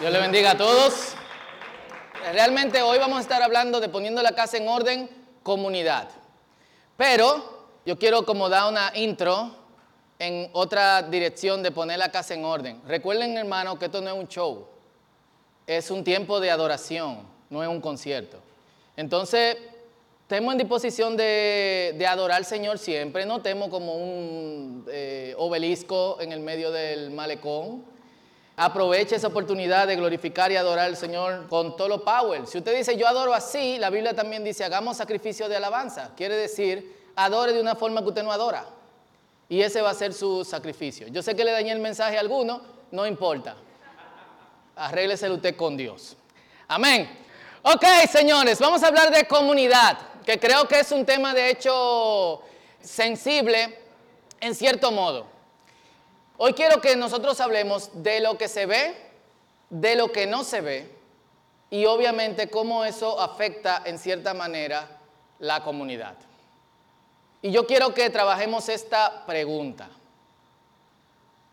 Dios le bendiga a todos. Realmente hoy vamos a estar hablando de poniendo la casa en orden, comunidad. Pero yo quiero como dar una intro en otra dirección de poner la casa en orden. Recuerden, hermano, que esto no es un show. Es un tiempo de adoración, no es un concierto. Entonces, estemos en disposición de, de adorar al Señor siempre. No temo como un eh, obelisco en el medio del malecón. Aproveche esa oportunidad de glorificar y adorar al Señor con todo lo power. Si usted dice yo adoro así, la Biblia también dice hagamos sacrificio de alabanza. Quiere decir, adore de una forma que usted no adora. Y ese va a ser su sacrificio. Yo sé que le dañé el mensaje a alguno, no importa. Arrégleselo usted con Dios. Amén. Ok, señores, vamos a hablar de comunidad, que creo que es un tema de hecho sensible en cierto modo. Hoy quiero que nosotros hablemos de lo que se ve, de lo que no se ve y obviamente cómo eso afecta en cierta manera la comunidad. Y yo quiero que trabajemos esta pregunta.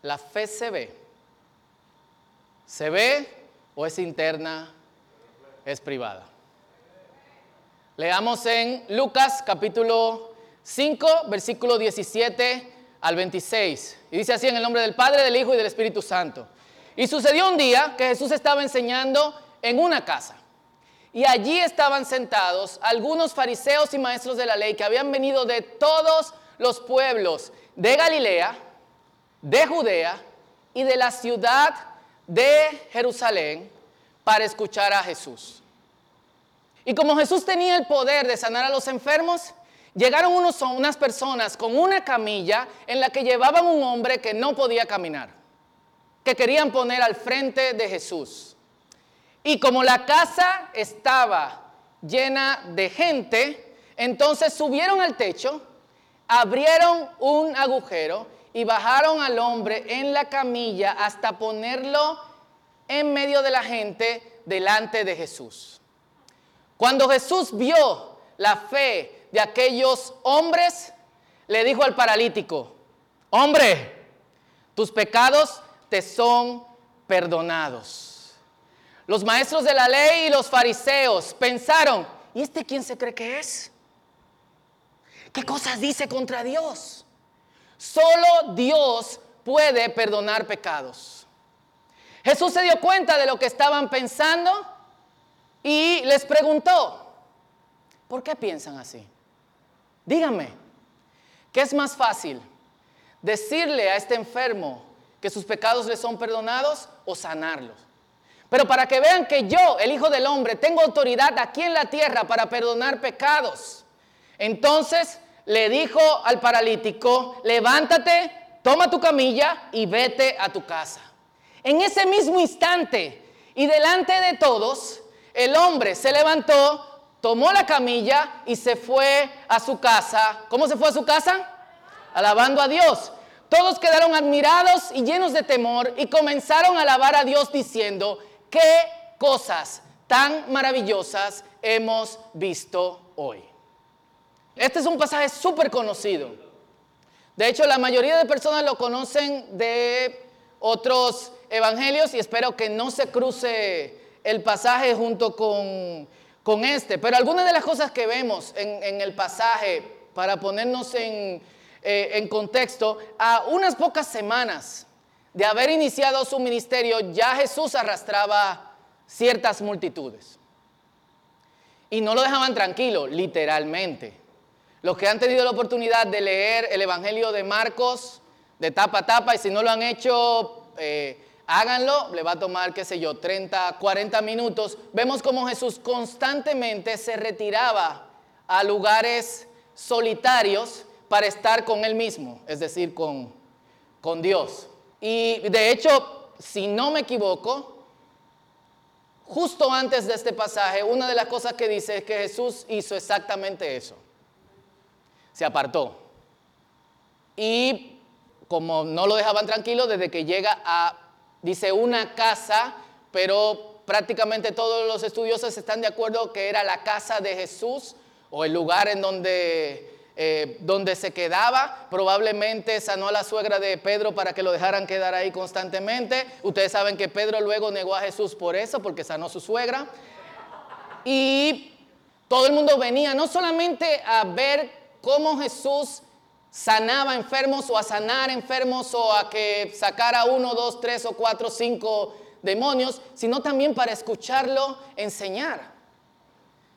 ¿La fe se ve? ¿Se ve o es interna? ¿Es privada? Leamos en Lucas capítulo 5, versículo 17 al 26. Y dice así en el nombre del Padre, del Hijo y del Espíritu Santo. Y sucedió un día que Jesús estaba enseñando en una casa. Y allí estaban sentados algunos fariseos y maestros de la ley que habían venido de todos los pueblos de Galilea, de Judea y de la ciudad de Jerusalén para escuchar a Jesús. Y como Jesús tenía el poder de sanar a los enfermos, llegaron unos, unas personas con una camilla en la que llevaban un hombre que no podía caminar, que querían poner al frente de Jesús. Y como la casa estaba llena de gente, entonces subieron al techo, abrieron un agujero y bajaron al hombre en la camilla hasta ponerlo en medio de la gente delante de Jesús. Cuando Jesús vio la fe de aquellos hombres, le dijo al paralítico, hombre, tus pecados te son perdonados. Los maestros de la ley y los fariseos pensaron, ¿y este quién se cree que es? ¿Qué cosas dice contra Dios? Solo Dios puede perdonar pecados. Jesús se dio cuenta de lo que estaban pensando y les preguntó, ¿por qué piensan así? Díganme, ¿qué es más fácil? ¿Decirle a este enfermo que sus pecados le son perdonados o sanarlos? Pero para que vean que yo, el Hijo del Hombre, tengo autoridad aquí en la tierra para perdonar pecados. Entonces le dijo al paralítico, levántate, toma tu camilla y vete a tu casa. En ese mismo instante y delante de todos, el hombre se levantó, tomó la camilla y se fue a su casa. ¿Cómo se fue a su casa? Alabando a Dios. Todos quedaron admirados y llenos de temor y comenzaron a alabar a Dios diciendo, qué cosas tan maravillosas hemos visto hoy. Este es un pasaje súper conocido. De hecho, la mayoría de personas lo conocen de otros evangelios y espero que no se cruce el pasaje junto con con este. Pero algunas de las cosas que vemos en, el pasaje, para ponernos en, eh, en contexto, a unas pocas semanas de haber iniciado su ministerio, ya Jesús arrastraba ciertas multitudes. Y no lo dejaban tranquilo, literalmente. Los que han tenido la oportunidad de leer el Evangelio de Marcos de tapa a tapa, y si no lo han hecho, eh, Háganlo, le va a tomar, qué sé yo, 30, 40 minutos. Vemos cómo Jesús constantemente se retiraba a lugares solitarios para estar con Él mismo, es decir, con, con Dios. Y de hecho, si no me equivoco, justo antes de este pasaje, una de las cosas que dice es que Jesús hizo exactamente eso. Se apartó. Y como no lo dejaban tranquilo, desde que llega a Dice una casa, pero prácticamente todos los estudiosos están de acuerdo que era la casa de Jesús o el lugar en donde eh, donde se quedaba. Probablemente sanó a la suegra de Pedro para que lo dejaran quedar ahí constantemente. Ustedes saben que Pedro luego negó a Jesús por eso, porque sanó a su suegra. Y todo el mundo venía no solamente a ver cómo Jesús sanaba enfermos o a sanar enfermos o a que sacara uno, dos, tres o cuatro, cinco demonios, sino también para escucharlo enseñar.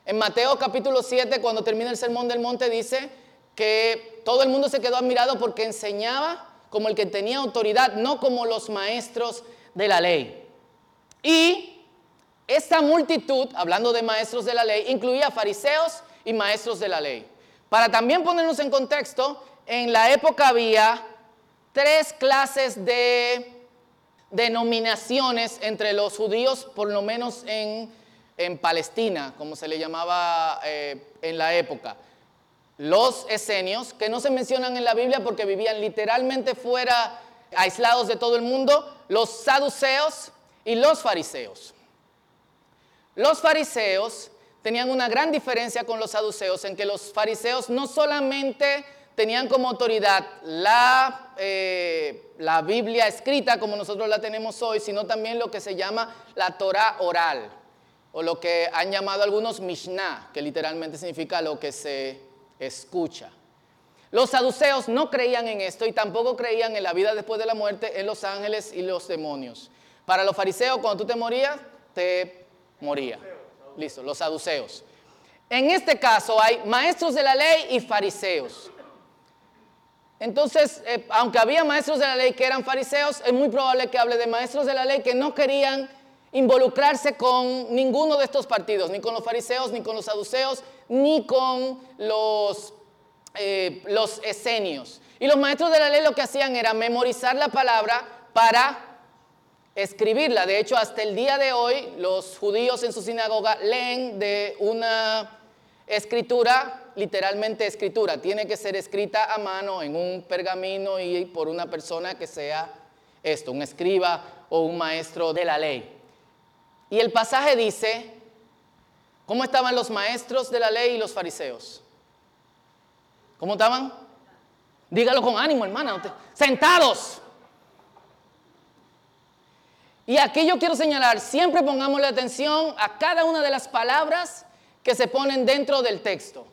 En Mateo capítulo 7, cuando termina el sermón del monte, dice que todo el mundo se quedó admirado porque enseñaba como el que tenía autoridad, no como los maestros de la ley. Y esta multitud, hablando de maestros de la ley, incluía fariseos y maestros de la ley. Para también ponernos en contexto, en la época había tres clases de denominaciones entre los judíos, por lo menos en, Palestina, como se le llamaba eh, en la época los esenios, que no se mencionan en la Biblia porque vivían literalmente fuera, aislados de todo el mundo, los saduceos y los fariseos. Los fariseos tenían una gran diferencia con los saduceos en que los fariseos no solamente tenían como autoridad la, eh, la Biblia escrita como nosotros la tenemos hoy, sino también lo que se llama la Torah oral, o lo que han llamado algunos Mishnah, que literalmente significa lo que se escucha. Los saduceos no creían en esto y tampoco creían en la vida después de la muerte, en los ángeles y los demonios. Para los fariseos, cuando tú te morías, te moría. Listo, los saduceos. En este caso hay maestros de la ley y fariseos. Entonces, eh, aunque había maestros de la ley que eran fariseos, es muy probable que hable de maestros de la ley que no querían involucrarse con ninguno de estos partidos, ni con los fariseos, ni con los saduceos, ni con los, eh, los esenios. Y los maestros de la ley lo que hacían era memorizar la palabra para escribirla. De hecho, hasta el día de hoy, los judíos en su sinagoga leen de una escritura, literalmente escritura. Tiene que ser escrita a mano en un pergamino y por una persona que sea esto, un escriba o un maestro de la ley. Y el pasaje dice, ¿cómo estaban los maestros de la ley y los fariseos? ¿Cómo estaban? Dígalo con ánimo, hermana. Sentados. Y aquí yo quiero señalar, siempre pongamos la atención a cada una de las palabras que se ponen dentro del texto.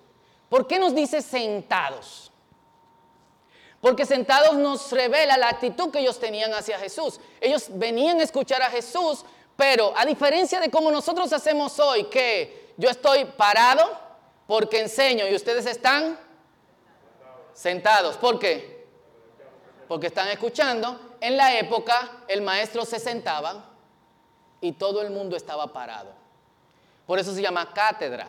¿Por qué nos dice sentados? Porque sentados nos revela la actitud que ellos tenían hacia Jesús. Ellos venían a escuchar a Jesús pero a diferencia de como nosotros hacemos hoy, que yo estoy parado porque enseño y ustedes están sentados. ¿Por qué? Porque están escuchando. En la época el maestro se sentaba y todo el mundo estaba parado. Por eso se llama cátedra.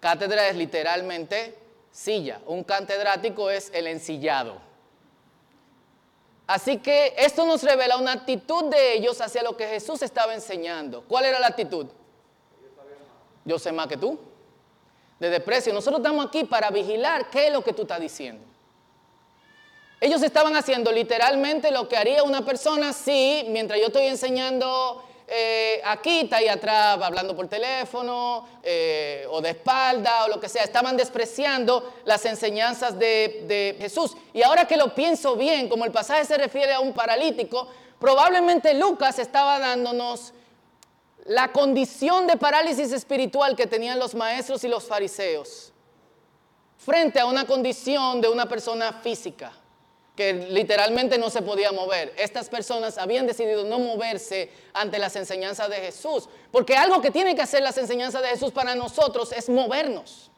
Cátedra es literalmente silla. Un catedrático es el ensillado. Así que esto nos revela una actitud de ellos hacia lo que Jesús estaba enseñando. ¿Cuál era la actitud? Yo sé más que tú. De desprecio. Nosotros estamos aquí para vigilar qué es lo que tú estás diciendo. Ellos estaban haciendo literalmente lo que haría una persona si, mientras yo estoy enseñando aquí, está ahí atrás hablando por teléfono eh, o de espalda o lo que sea. Estaban despreciando las enseñanzas de Jesús. Y ahora que lo pienso bien, como el pasaje se refiere a un paralítico, probablemente Lucas estaba dándonos la condición de parálisis espiritual que tenían los maestros y los fariseos frente a una condición de una persona física que literalmente no se podía mover. Estas personas habían decidido no moverse ante las enseñanzas de Jesús, porque algo que tiene que hacer las enseñanzas de Jesús para nosotros es movernos.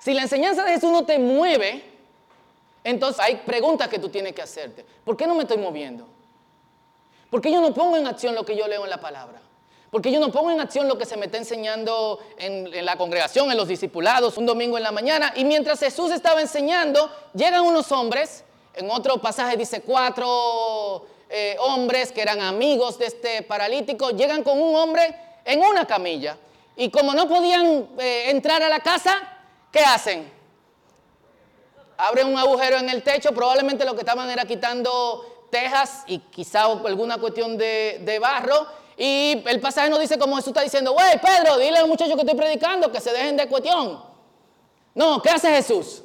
Si la enseñanza de Jesús no te mueve, entonces hay preguntas que tú tienes que hacerte. ¿Por qué no me estoy moviendo? ¿Por qué yo no pongo en acción lo que yo leo en la palabra? Porque yo no pongo en acción lo que se me está enseñando en, en, la congregación, en los discipulados, un domingo en la mañana. Y mientras Jesús estaba enseñando, llegan unos hombres en otro pasaje dice cuatro eh, hombres que eran amigos de este paralítico, llegan con un hombre en una camilla. Y como no podían eh, entrar a la casa, ¿qué hacen? Abren un agujero en el techo, probablemente lo que estaban era quitando tejas y quizá alguna cuestión de, barro. Y el pasaje nos dice como Jesús está diciendo, güey, Pedro, dile a los muchachos que estoy predicando que se dejen de cuestión. No, ¿qué hace Jesús?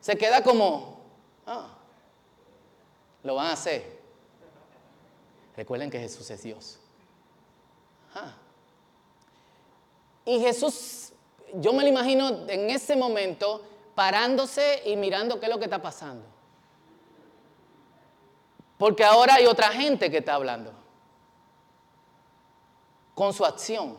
Se queda como, lo van a hacer. Recuerden que Jesús es Dios. Y Jesús, yo me lo imagino en ese momento parándose y mirando qué es lo que está pasando. Porque ahora hay otra gente que está hablando. Con su acción.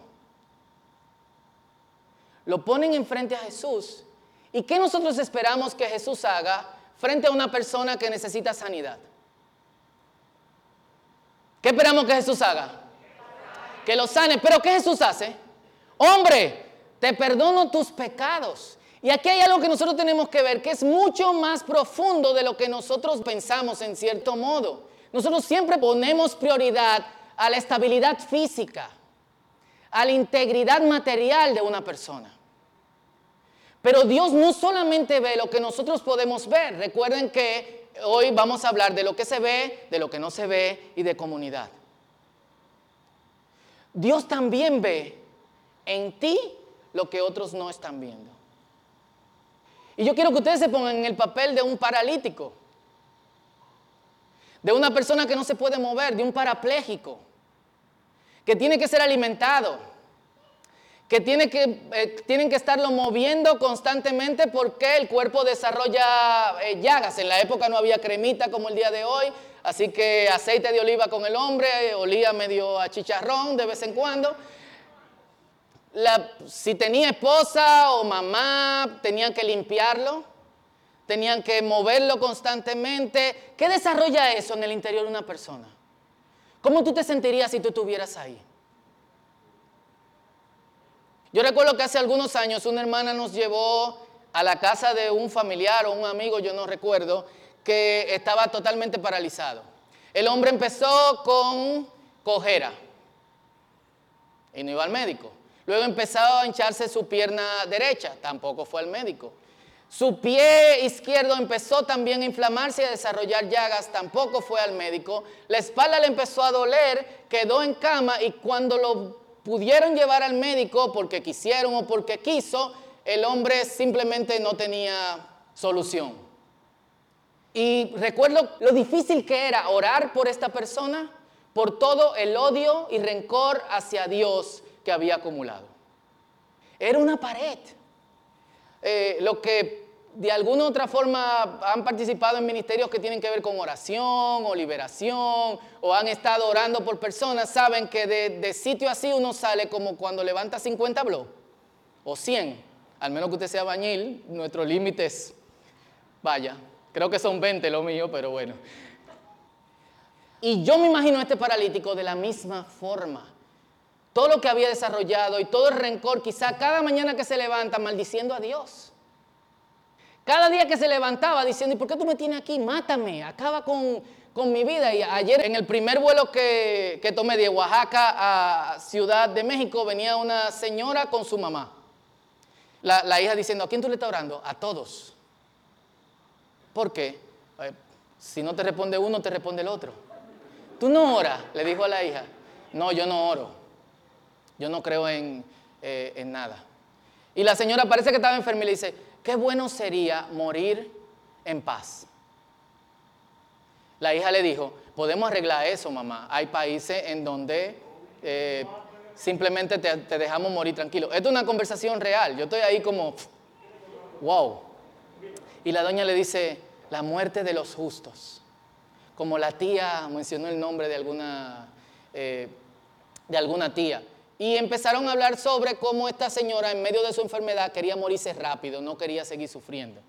Lo ponen enfrente a Jesús. ¿Y qué nosotros esperamos que Jesús haga frente a una persona que necesita sanidad? ¿Qué esperamos que Jesús haga? Que lo sane. Pero ¿qué Jesús hace? Hombre, te perdono tus pecados. Y aquí hay algo que nosotros tenemos que ver, que es mucho más profundo de lo que nosotros pensamos en cierto modo. Nosotros siempre ponemos prioridad a la estabilidad física, a la integridad material de una persona. Pero Dios no solamente ve lo que nosotros podemos ver. Recuerden que hoy vamos a hablar de lo que se ve, de lo que no se ve y de comunidad. Dios también ve en ti lo que otros no están viendo. Y yo quiero que ustedes se pongan en el papel de un paralítico, de una persona que no se puede mover, de un parapléjico, que tiene que ser alimentado, que, eh, tienen que estarlo moviendo constantemente porque el cuerpo desarrolla eh, llagas. En la época no había cremita como el día de hoy, así que aceite de oliva con el hombre, olía medio a chicharrón de vez en cuando si tenía esposa o mamá, tenían que limpiarlo, tenían que moverlo constantemente. ¿Qué desarrolla eso en el interior de una persona? ¿Cómo tú te sentirías si tú estuvieras ahí? Yo recuerdo que hace algunos años una hermana nos llevó a la casa de un familiar o un amigo, yo no recuerdo, que estaba totalmente paralizado. El hombre empezó con cojera y no iba al médico. Luego empezó a hincharse su pierna derecha, tampoco fue al médico. Su pie izquierdo empezó también a inflamarse y a desarrollar llagas, tampoco fue al médico. La espalda le empezó a doler, quedó en cama y cuando lo pudieron llevar al médico porque quisieron o porque quiso, el hombre simplemente no tenía solución. Y recuerdo lo difícil que era orar por esta persona, por todo el odio y rencor hacia Dios que había acumulado. Era una pared. Eh, lo que de alguna u otra forma han participado en ministerios que tienen que ver con oración o liberación o han estado orando por personas, saben que de, sitio así uno sale como cuando levanta 50 blogs o 100, al menos que usted sea bañil, nuestro límite es, vaya, creo que son 20 lo mío, pero bueno. Y yo me imagino a este paralítico de la misma forma todo lo que había desarrollado y todo el rencor, quizá cada mañana que se levanta maldiciendo a Dios. Cada día que se levantaba diciendo, ¿y por qué tú me tienes aquí? Mátame, acaba con, mi vida. Y ayer en el primer vuelo que, tomé de Oaxaca a Ciudad de México venía una señora con su mamá. La, la hija diciendo, ¿a quién tú le estás orando? A todos. ¿Por qué? Eh, si no te responde uno, te responde el otro. Tú no oras, le dijo a la hija. No, yo no oro. Yo no creo en, eh, en nada. Y la señora parece que estaba enferma y le dice, qué bueno sería morir en paz. La hija le dijo, podemos arreglar eso, mamá. Hay países en donde eh, simplemente te, dejamos morir tranquilo. Esto es una conversación real. Yo estoy ahí como, wow. Y la doña le dice, la muerte de los justos. Como la tía mencionó el nombre de alguna, eh, de alguna tía. Y empezaron a hablar sobre cómo esta señora en medio de su enfermedad quería morirse rápido, no quería seguir sufriendo.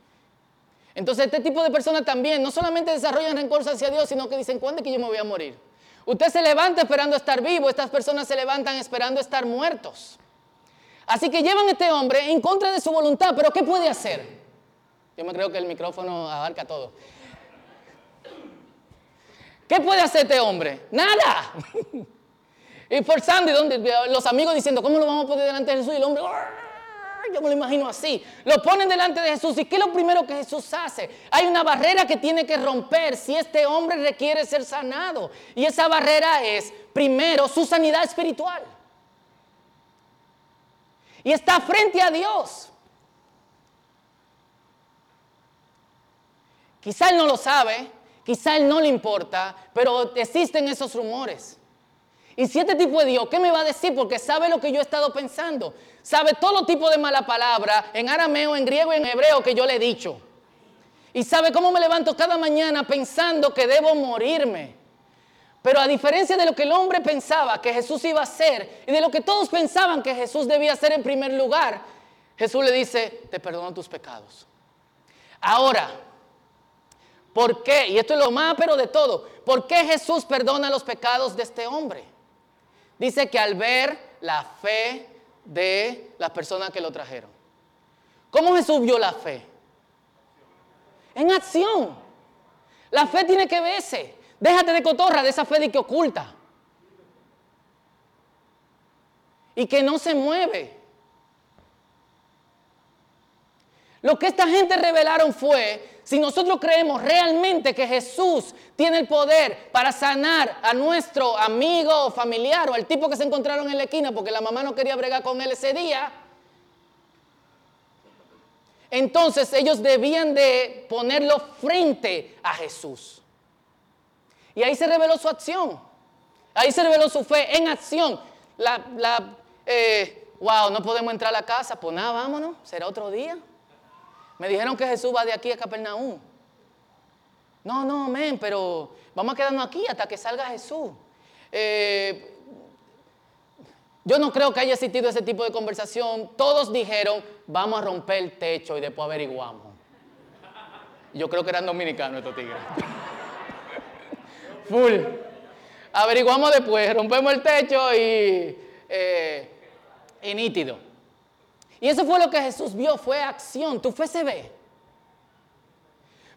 Entonces este tipo de personas también no solamente desarrollan rencor hacia Dios, sino que dicen, ¿cuándo es que yo me voy a morir? Usted se levanta esperando estar vivo, estas personas se levantan esperando estar muertos. Así que llevan a este hombre en contra de su voluntad, pero ¿qué puede hacer? Yo me creo que el micrófono abarca todo. ¿Qué puede hacer este hombre? Nada. Y forzando, y donde, eh, los amigos diciendo, ¿cómo lo vamos a poner delante de Jesús? Y el hombre, ah, yo me lo imagino así. Lo ponen delante de Jesús. ¿Y qué es lo primero que Jesús hace? Hay una barrera que tiene que romper si este hombre requiere ser sanado. Y esa barrera es, primero, su sanidad espiritual. Y está frente a Dios. Quizá él no lo sabe, quizá él no le importa, pero existen esos rumores. Y si este tipo de Dios, ¿qué me va a decir? Porque sabe lo que yo he estado pensando. Sabe todo tipo de mala palabra en arameo, en griego y en hebreo que yo le he dicho. Y sabe cómo me levanto cada mañana pensando que debo morirme. Pero a diferencia de lo que el hombre pensaba que Jesús iba a hacer y de lo que todos pensaban que Jesús debía hacer en primer lugar, Jesús le dice, te perdono tus pecados. Ahora, ¿por qué? Y esto es lo más pero de todo. ¿Por qué Jesús perdona los pecados de este hombre? Dice que al ver la fe de las personas que lo trajeron. ¿Cómo Jesús vio la fe? En acción. La fe tiene que verse. Déjate de cotorra de esa fe de que oculta. Y que no se mueve. Lo que esta gente revelaron fue, si nosotros creemos realmente que Jesús tiene el poder para sanar a nuestro amigo o familiar o al tipo que se encontraron en la esquina porque la mamá no quería bregar con él ese día, entonces ellos debían de ponerlo frente a Jesús. Y ahí se reveló su acción. Ahí se reveló su fe en acción. La, la eh, wow, no podemos entrar a la casa. Pues nada, vámonos. Será otro día. Me dijeron que Jesús va de aquí a Capernaum. No, no, men, pero vamos a quedarnos aquí hasta que salga Jesús. Eh, yo no creo que haya existido ese tipo de conversación. Todos dijeron, vamos a romper el techo y después averiguamos. Yo creo que eran dominicanos estos tigres. Full. Averiguamos después, rompemos el techo y, eh, y nítido. Y eso fue lo que Jesús vio, fue acción, tu fe se ve.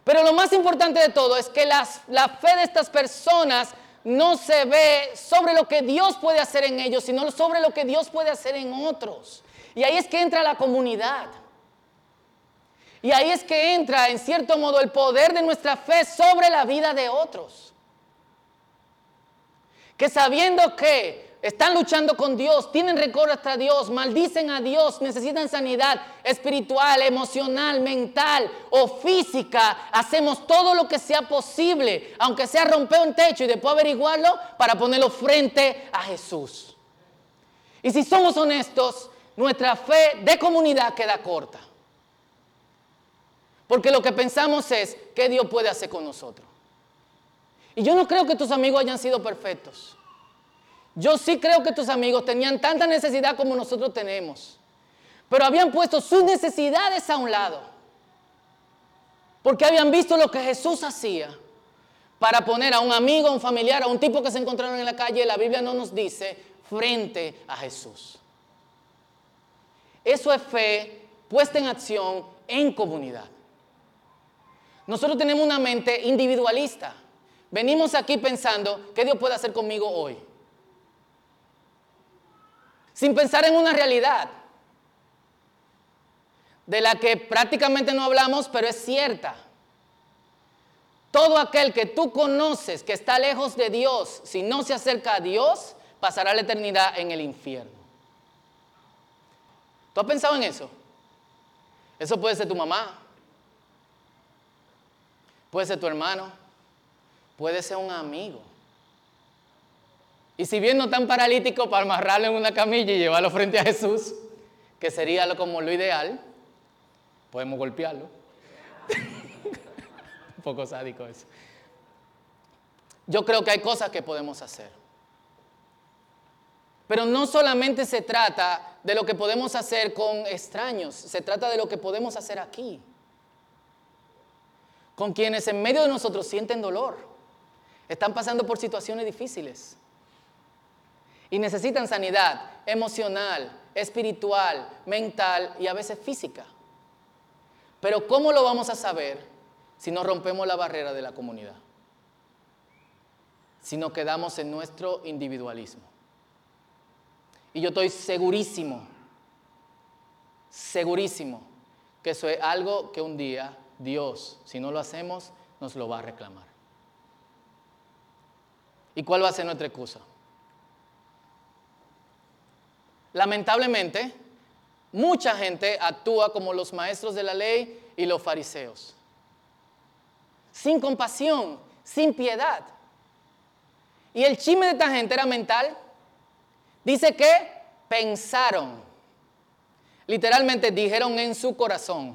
Pero lo más importante de todo es que la fe de estas personas no se ve sobre lo que Dios puede hacer en ellos, sino sobre lo que Dios puede hacer en otros. Y ahí es que entra la comunidad. Y ahí es que entra, en cierto modo, el poder de nuestra fe sobre la vida de otros. Que sabiendo que están luchando con Dios, tienen récord hasta Dios, maldicen a Dios, necesitan sanidad espiritual, emocional, mental o física. Hacemos todo lo que sea posible, aunque sea romper un techo y después averiguarlo para ponerlo frente a Jesús. Y si somos honestos, nuestra fe de comunidad queda corta. Porque lo que pensamos es, ¿qué Dios puede hacer con nosotros? Y yo no creo que tus amigos hayan sido perfectos. Yo sí creo que tus amigos tenían tanta necesidad como nosotros tenemos, pero habían puesto sus necesidades a un lado, porque habían visto lo que Jesús hacía para poner a un amigo, a un familiar, a un tipo que se encontraron en la calle, la Biblia no nos dice, frente a Jesús. Eso es fe puesta en acción en comunidad. Nosotros tenemos una mente individualista. Venimos aquí pensando, ¿qué Dios puede hacer conmigo hoy? Sin pensar en una realidad de la que prácticamente no hablamos, pero es cierta. Todo aquel que tú conoces que está lejos de Dios, si no se acerca a Dios, pasará la eternidad en el infierno. ¿Tú has pensado en eso? Eso puede ser tu mamá, puede ser tu hermano, puede ser un amigo. Y si bien no tan paralítico para amarrarlo en una camilla y llevarlo frente a Jesús, que sería como lo ideal, podemos golpearlo. Un poco sádico eso. Yo creo que hay cosas que podemos hacer. Pero no solamente se trata de lo que podemos hacer con extraños, se trata de lo que podemos hacer aquí. Con quienes en medio de nosotros sienten dolor, están pasando por situaciones difíciles y necesitan sanidad emocional, espiritual, mental y a veces física. Pero ¿cómo lo vamos a saber si no rompemos la barrera de la comunidad? Si no quedamos en nuestro individualismo. Y yo estoy segurísimo, segurísimo, que eso es algo que un día Dios, si no lo hacemos, nos lo va a reclamar. ¿Y cuál va a ser nuestra excusa? Lamentablemente, mucha gente actúa como los maestros de la ley y los fariseos. sin compasión, sin piedad. Y el chisme de esta gente era mental. Dice que pensaron. Literalmente dijeron en su corazón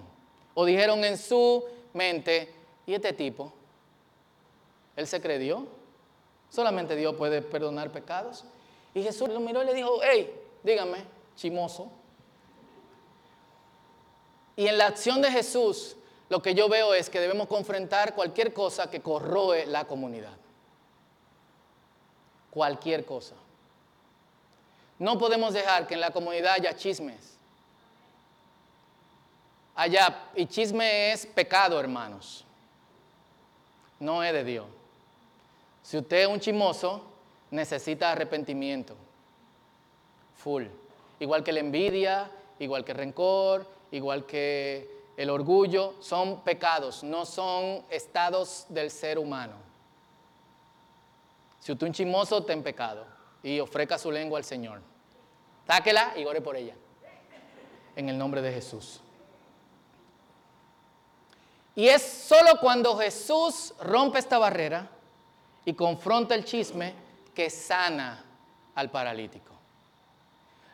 o dijeron en su mente, ¿y este tipo? Él se creyó. Solamente Dios puede perdonar pecados. Y Jesús lo miró y le dijo, hey, dígame, chimoso. Y en la acción de Jesús, lo que yo veo es que debemos confrontar cualquier cosa que corroe la comunidad. Cualquier cosa. No podemos dejar que en la comunidad haya chismes. Allá, y chisme es pecado, hermanos. No es de Dios. Si usted es un chismoso, necesita arrepentimiento. Full. Igual que la envidia, igual que el rencor, igual que el orgullo, son pecados, no son estados del ser humano. Si usted es un chismoso, está en pecado y ofrezca su lengua al Señor. Sáquela y ore por ella. En el nombre de Jesús. Y es solo cuando Jesús rompe esta barrera y confronta el chisme que sana al paralítico.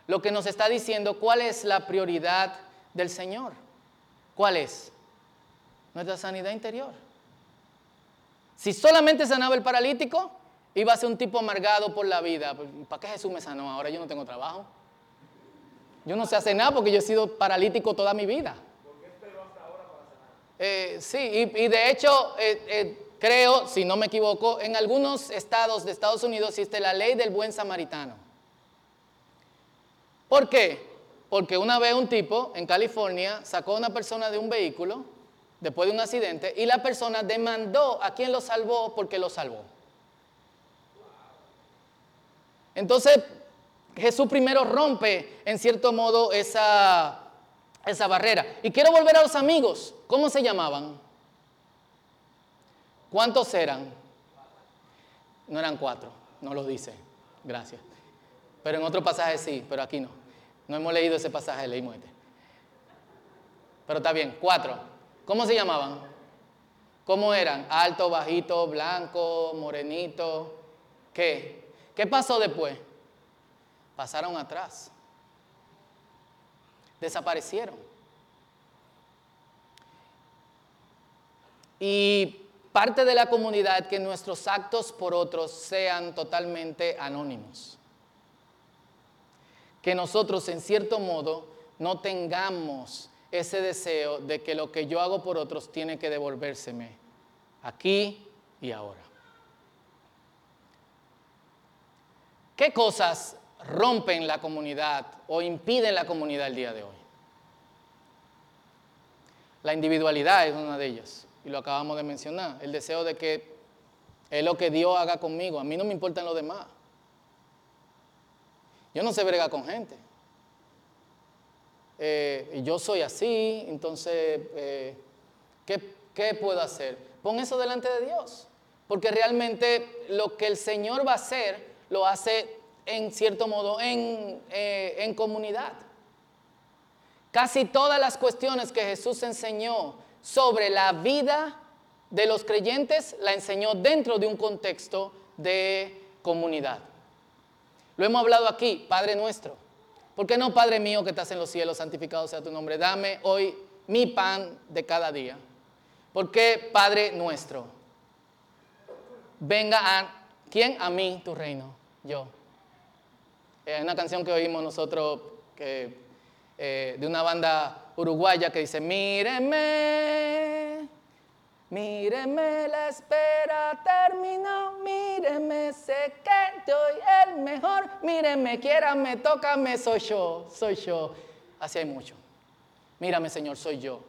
Lo que nos está diciendo cuál es la prioridad del Señor. ¿Cuál es? Nuestra sanidad interior. Si solamente sanaba el paralítico, iba a ser un tipo amargado por la vida. ¿Para qué Jesús me sanó? Ahora yo no tengo trabajo. Yo no sé hacer nada porque yo he sido paralítico toda mi vida. Eh, sí, y, de hecho, eh, eh, creo, si no me equivoco, en algunos estados de Estados Unidos existe la ley del buen samaritano. ¿Por qué? Porque una vez un tipo en California sacó a una persona de un vehículo después de un accidente y la persona demandó a quien lo salvó porque lo salvó. Entonces, Jesús primero rompe en cierto modo esa, esa barrera. Y quiero volver a los amigos. ¿Cómo se llamaban? ¿Cuántos eran? No eran cuatro, no lo dice. Gracias. Pero en otro pasaje sí, pero aquí no. No hemos leído ese pasaje, leímos este. Pero está bien, cuatro. ¿Cómo se llamaban? ¿Cómo eran? Alto, bajito, blanco, morenito. ¿Qué? ¿Qué pasó después? Pasaron atrás. Desaparecieron. Y parte de la comunidad que nuestros actos por otros sean totalmente anónimos. Que nosotros en cierto modo no tengamos ese deseo de que lo que yo hago por otros tiene que devolvérseme aquí y ahora. ¿Qué cosas rompen la comunidad o impiden la comunidad el día de hoy? La individualidad es una de ellas y lo acabamos de mencionar, el deseo de que es lo que Dios haga conmigo, a mí no me importan los demás. Yo no sé bregar con gente. Eh, yo soy así, entonces, eh, ¿qué, ¿qué puedo hacer? Pon eso delante de Dios, porque realmente lo que el Señor va a hacer, lo hace en cierto modo en, eh, en comunidad. Casi todas las cuestiones que Jesús enseñó sobre la vida de los creyentes la enseñó dentro de un contexto de comunidad. Lo hemos hablado aquí, Padre nuestro. ¿Por qué no, Padre mío que estás en los cielos, santificado sea tu nombre? Dame hoy mi pan de cada día. ¿Por qué, Padre nuestro? Venga a, ¿quién? A mí, tu reino, yo. Hay una canción que oímos nosotros eh, de una banda uruguaya que dice, míreme, míreme, la espera terminó, míreme, sé que soy el mejor, míreme, quiérame, tócame, soy yo, soy yo. Así hay mucho. Mírame, Señor, soy yo.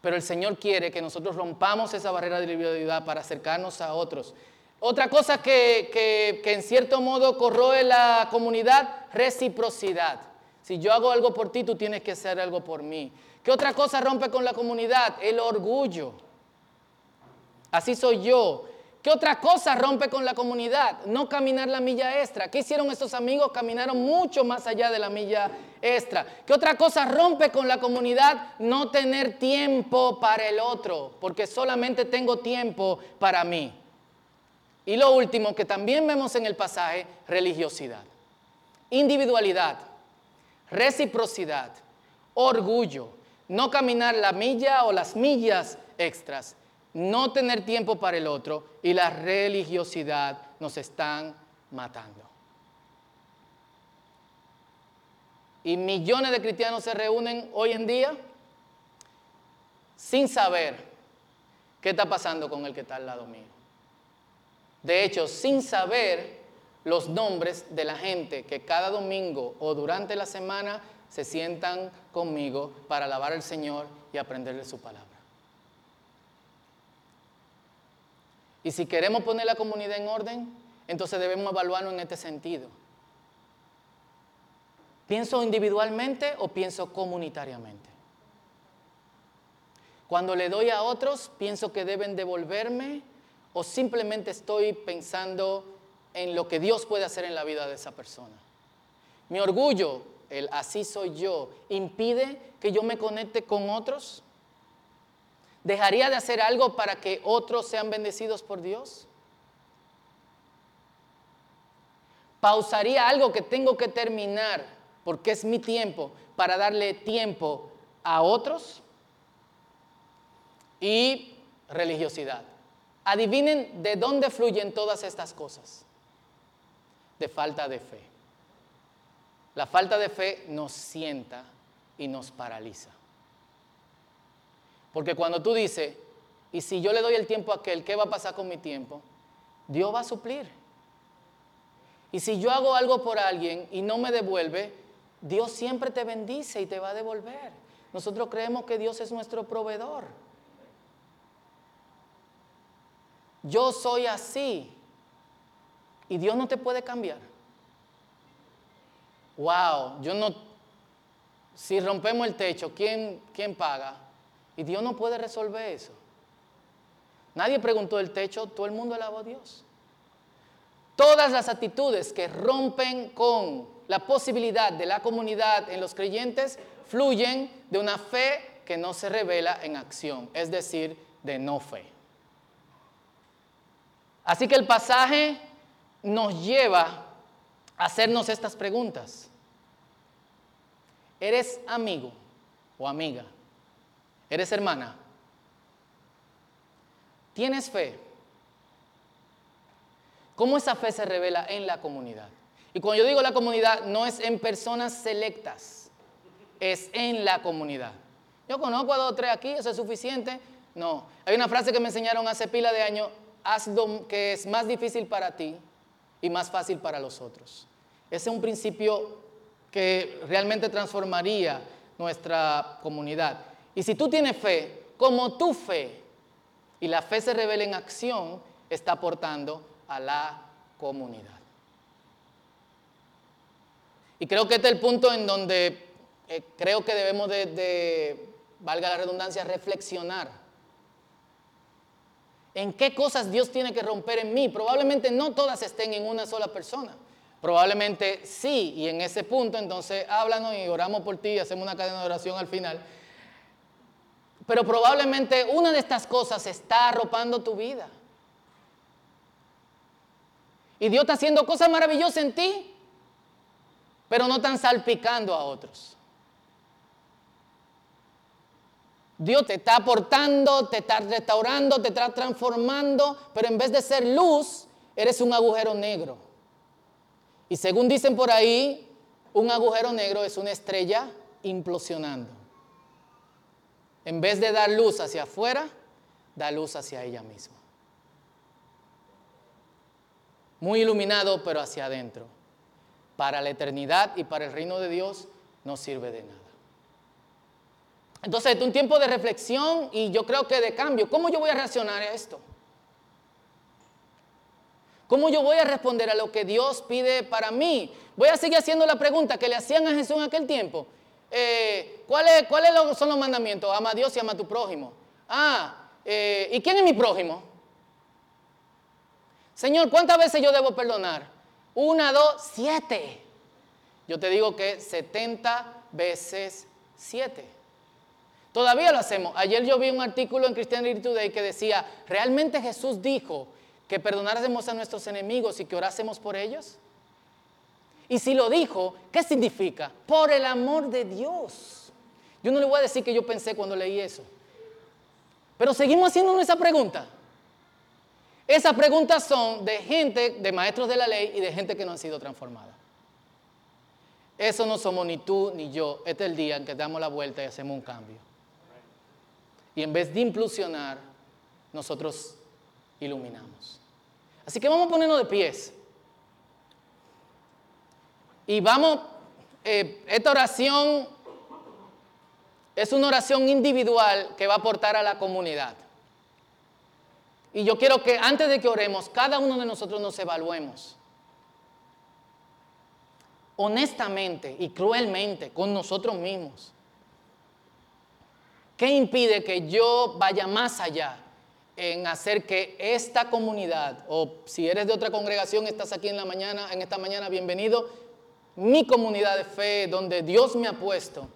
Pero el Señor quiere que nosotros rompamos esa barrera de individualidad para acercarnos a otros. Otra cosa que, que, que en cierto modo corroe la comunidad, reciprocidad. Si yo hago algo por ti, tú tienes que hacer algo por mí. ¿Qué otra cosa rompe con la comunidad? El orgullo. Así soy yo. ¿Qué otra cosa rompe con la comunidad? No caminar la milla extra. ¿Qué hicieron estos amigos? Caminaron mucho más allá de la milla extra. ¿Qué otra cosa rompe con la comunidad? No tener tiempo para el otro, porque solamente tengo tiempo para mí. Y lo último que también vemos en el pasaje, religiosidad, individualidad, reciprocidad, orgullo, no caminar la milla o las millas extras no tener tiempo para el otro y la religiosidad nos están matando. Y millones de cristianos se reúnen hoy en día sin saber qué está pasando con el que está al lado mío. De hecho, sin saber los nombres de la gente que cada domingo o durante la semana se sientan conmigo para alabar al Señor y aprender de su palabra. Y si queremos poner la comunidad en orden, entonces debemos evaluarlo en este sentido. ¿Pienso individualmente o pienso comunitariamente? Cuando le doy a otros, pienso que deben devolverme o simplemente estoy pensando en lo que Dios puede hacer en la vida de esa persona. Mi orgullo, el así soy yo, impide que yo me conecte con otros. ¿Dejaría de hacer algo para que otros sean bendecidos por Dios? ¿Pausaría algo que tengo que terminar porque es mi tiempo para darle tiempo a otros? Y religiosidad. Adivinen de dónde fluyen todas estas cosas. De falta de fe. La falta de fe nos sienta y nos paraliza. Porque cuando tú dices, y si yo le doy el tiempo a aquel, ¿qué va a pasar con mi tiempo? Dios va a suplir. Y si yo hago algo por alguien y no me devuelve, Dios siempre te bendice y te va a devolver. Nosotros creemos que Dios es nuestro proveedor. Yo soy así y Dios no te puede cambiar. Wow, yo no, si rompemos el techo, ¿quién, quién paga? Y Dios no puede resolver eso. Nadie preguntó el techo, todo el mundo alabó a Dios. Todas las actitudes que rompen con la posibilidad de la comunidad en los creyentes fluyen de una fe que no se revela en acción, es decir, de no fe. Así que el pasaje nos lleva a hacernos estas preguntas. ¿Eres amigo o amiga? ¿Eres hermana? ¿Tienes fe? ¿Cómo esa fe se revela en la comunidad? Y cuando yo digo la comunidad, no es en personas selectas, es en la comunidad. Yo conozco a dos o tres aquí, eso es suficiente. No, hay una frase que me enseñaron hace pila de años, haz lo que es más difícil para ti y más fácil para los otros. Ese es un principio que realmente transformaría nuestra comunidad. Y si tú tienes fe, como tu fe, y la fe se revela en acción, está aportando a la comunidad. Y creo que este es el punto en donde eh, creo que debemos de, valga la redundancia, reflexionar. ¿En qué cosas Dios tiene que romper en mí? Probablemente no todas estén en una sola persona. Probablemente sí, y en ese punto entonces háblanos y oramos por ti y hacemos una cadena de oración al final pero probablemente una de estas cosas está arropando tu vida. Y Dios está haciendo cosas maravillosas en ti, pero no están salpicando a otros. Dios te está aportando, te está restaurando, te está transformando, pero en vez de ser luz, eres un agujero negro. Y según dicen por ahí, un agujero negro es una estrella implosionando. En vez de dar luz hacia afuera, da luz hacia ella misma. Muy iluminado, pero hacia adentro. Para la eternidad y para el reino de Dios no sirve de nada. Entonces, es un tiempo de reflexión y yo creo que de cambio. ¿Cómo yo voy a reaccionar a esto? ¿Cómo yo voy a responder a lo que Dios pide para mí? Voy a seguir haciendo la pregunta que le hacían a Jesús en aquel tiempo. Eh, ¿cuáles, son los mandamientos? Ama a Dios y ama a tu prójimo. Ah, eh, ¿y quién es mi prójimo? Señor, ¿cuántas veces yo debo perdonar? Una, dos, siete. Yo te digo que 70 veces siete. Todavía lo hacemos. Ayer yo vi un artículo en Christianity Today que decía, ¿realmente Jesús dijo que perdonáramos a nuestros enemigos y que orásemos por ellos? Y si lo dijo, ¿qué significa? Por el amor de Dios. Yo no le voy a decir que yo pensé cuando leí eso. Pero seguimos haciendo esa pregunta. Esas preguntas son de gente, de maestros de la ley y de gente que no han sido transformada. Eso no somos ni tú ni yo. Este es el día en que damos la vuelta y hacemos un cambio. Y en vez de implosionar, nosotros iluminamos. Así que vamos a ponernos de pies. Y vamos, eh, esta oración es una oración individual que va a aportar a la comunidad. Y yo quiero que antes de que oremos, cada uno de nosotros nos evaluemos. Honestamente y cruelmente con nosotros mismos. ¿Qué impide que yo vaya más allá en hacer que esta comunidad, o si eres de otra congregación, estás aquí en la mañana, en esta mañana, bienvenido, mi comunidad de fe, donde Dios me ha puesto,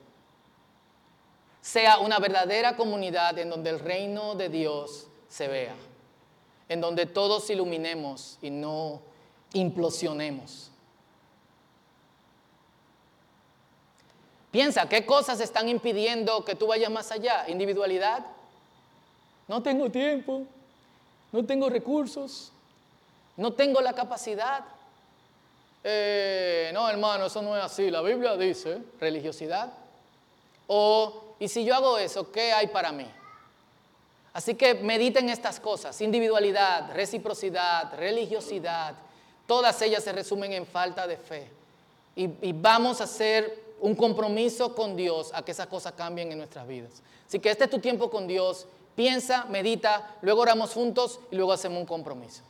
sea una verdadera comunidad en donde el reino de Dios se vea, en donde todos iluminemos y no implosionemos. Piensa, ¿qué cosas están impidiendo que tú vayas más allá? Individualidad. No tengo tiempo, no tengo recursos, no tengo la capacidad. Eh, no, hermano, eso no es así. La Biblia dice religiosidad. O, y si yo hago eso, ¿qué hay para mí? Así que mediten estas cosas, individualidad, reciprocidad, religiosidad, todas ellas se resumen en falta de fe. Y, y, vamos a hacer un compromiso con Dios a que esas cosas cambien en nuestras vidas. Así que este es tu tiempo con Dios, piensa, medita, luego oramos juntos y luego hacemos un compromiso.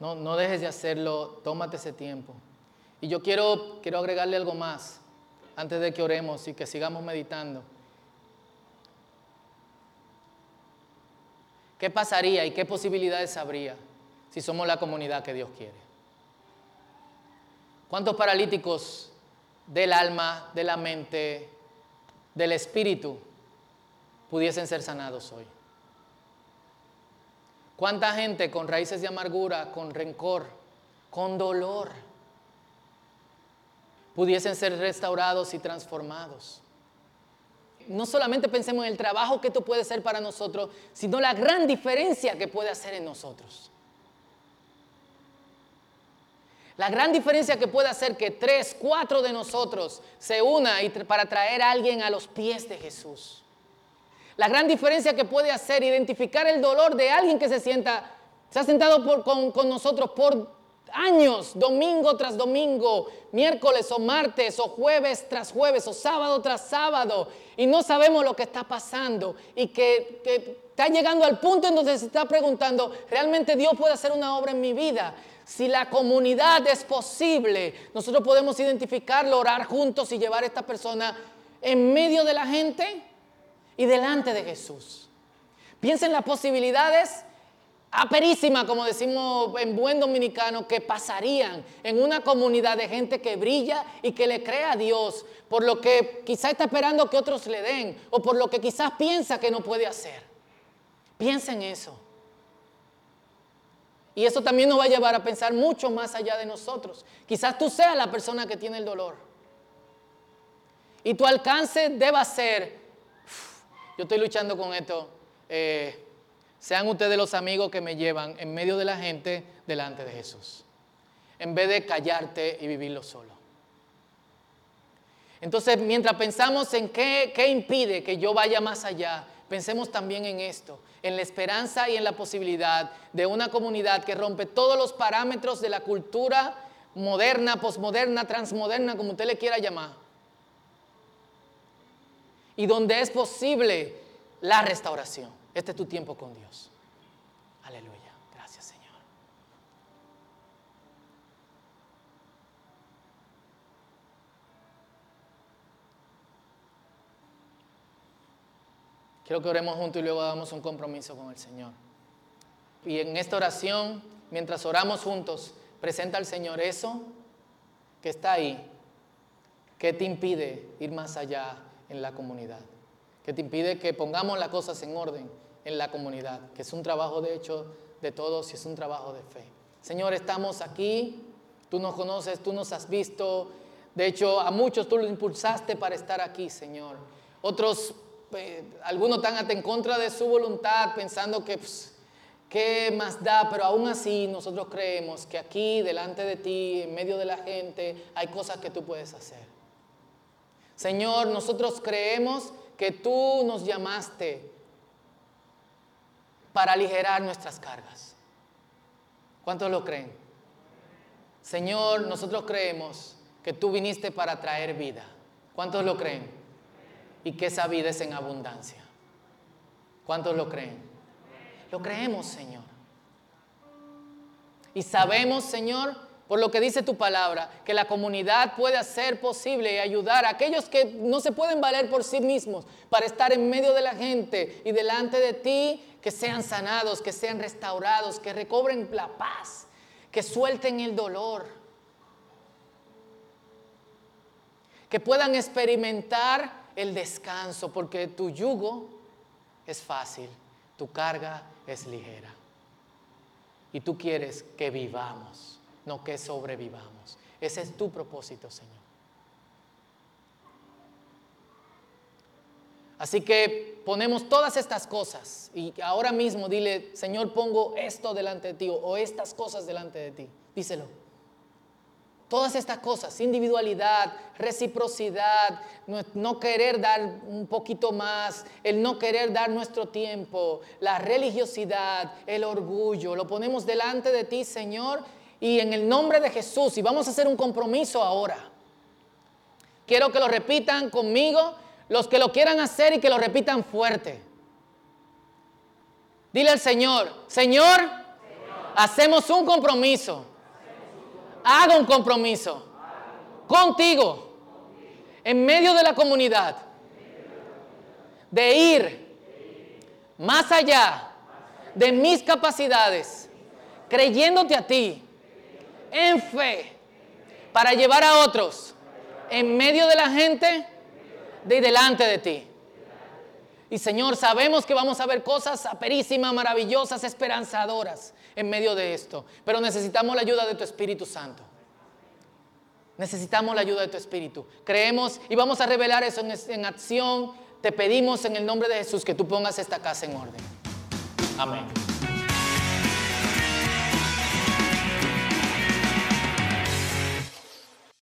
No, no dejes de hacerlo, tómate ese tiempo. Y yo quiero, quiero agregarle algo más antes de que oremos y que sigamos meditando. ¿Qué pasaría y qué posibilidades habría si somos la comunidad que Dios quiere? ¿Cuántos paralíticos del alma, de la mente, del espíritu pudiesen ser sanados hoy? ¿Cuánta gente con raíces de amargura, con rencor, con dolor, pudiesen ser restaurados y transformados? No solamente pensemos en el trabajo que esto puede ser para nosotros, sino la gran diferencia que puede hacer en nosotros. La gran diferencia que puede hacer que tres, cuatro de nosotros se una para traer a alguien a los pies de Jesús. La gran diferencia que puede hacer identificar el dolor de alguien que se sienta, se ha sentado con, con nosotros por años, domingo tras domingo, miércoles o martes o jueves tras jueves o sábado tras sábado y no sabemos lo que está pasando y que, que, está llegando al punto en donde se está preguntando, ¿realmente Dios puede hacer una obra en mi vida? Si la comunidad es posible, nosotros podemos identificarlo, orar juntos y llevar a esta persona en medio de la gente y delante de Jesús. Piensa en las posibilidades aperísimas, como decimos en buen dominicano, que pasarían en una comunidad de gente que brilla y que le cree a Dios por lo que quizás está esperando que otros le den o por lo que quizás piensa que no puede hacer. Piensa en eso. Y eso también nos va a llevar a pensar mucho más allá de nosotros. Quizás tú seas la persona que tiene el dolor. Y tu alcance deba ser yo estoy luchando con esto. Eh, sean ustedes los amigos que me llevan en medio de la gente delante de Jesús. En vez de callarte y vivirlo solo. Entonces, mientras pensamos en qué, qué impide que yo vaya más allá, pensemos también en esto, en la esperanza y en la posibilidad de una comunidad que rompe todos los parámetros de la cultura moderna, posmoderna, transmoderna, como usted le quiera llamar y donde es posible la restauración. Este es tu tiempo con Dios. Aleluya. Gracias Señor. Quiero que oremos juntos y luego hagamos un compromiso con el Señor. Y en esta oración, mientras oramos juntos, presenta al Señor eso que está ahí, que te impide ir más allá en la comunidad, que te impide que pongamos las cosas en orden en la comunidad, que es un trabajo de hecho de todos y es un trabajo de fe. Señor, estamos aquí, tú nos conoces, tú nos has visto, de hecho a muchos tú los impulsaste para estar aquí, Señor. Otros, eh, algunos están en contra de su voluntad, pensando que... Pues, ¿Qué más da? Pero aún así nosotros creemos que aquí, delante de ti, en medio de la gente, hay cosas que tú puedes hacer. Señor, nosotros creemos que tú nos llamaste para aligerar nuestras cargas. ¿Cuántos lo creen? Señor, nosotros creemos que tú viniste para traer vida. ¿Cuántos lo creen? Y que esa vida es en abundancia. ¿Cuántos lo creen? Lo creemos, Señor. Y sabemos, Señor, por lo que dice tu palabra, que la comunidad puede hacer posible y ayudar a aquellos que no se pueden valer por sí mismos para estar en medio de la gente y delante de ti, que sean sanados, que sean restaurados, que recobren la paz, que suelten el dolor, que puedan experimentar el descanso, porque tu yugo es fácil, tu carga es ligera. Y tú quieres que vivamos, no que sobrevivamos. Ese es tu propósito, Señor. Así que ponemos todas estas cosas y ahora mismo dile, Señor, pongo esto delante de ti o estas cosas delante de ti. Díselo. Todas estas cosas, individualidad, reciprocidad, no, querer dar un poquito más, el no querer dar nuestro tiempo, la religiosidad, el orgullo, lo ponemos delante de ti, Señor, y en el nombre de Jesús, y vamos a hacer un compromiso ahora. Quiero que lo repitan conmigo, los que lo quieran hacer y que lo repitan fuerte. Dile al Señor, Señor, hacemos un compromiso haga un compromiso contigo en medio de la comunidad de ir más allá de mis capacidades, creyéndote a ti en fe para llevar a otros en medio de la gente de delante de ti. Y Señor, sabemos que vamos a ver cosas aperísimas, maravillosas, esperanzadoras en medio de esto. Pero necesitamos la ayuda de tu Espíritu Santo. Necesitamos la ayuda de tu Espíritu. Creemos y vamos a revelar eso en, en acción. Te pedimos en el nombre de Jesús que tú pongas esta casa en orden. Amén.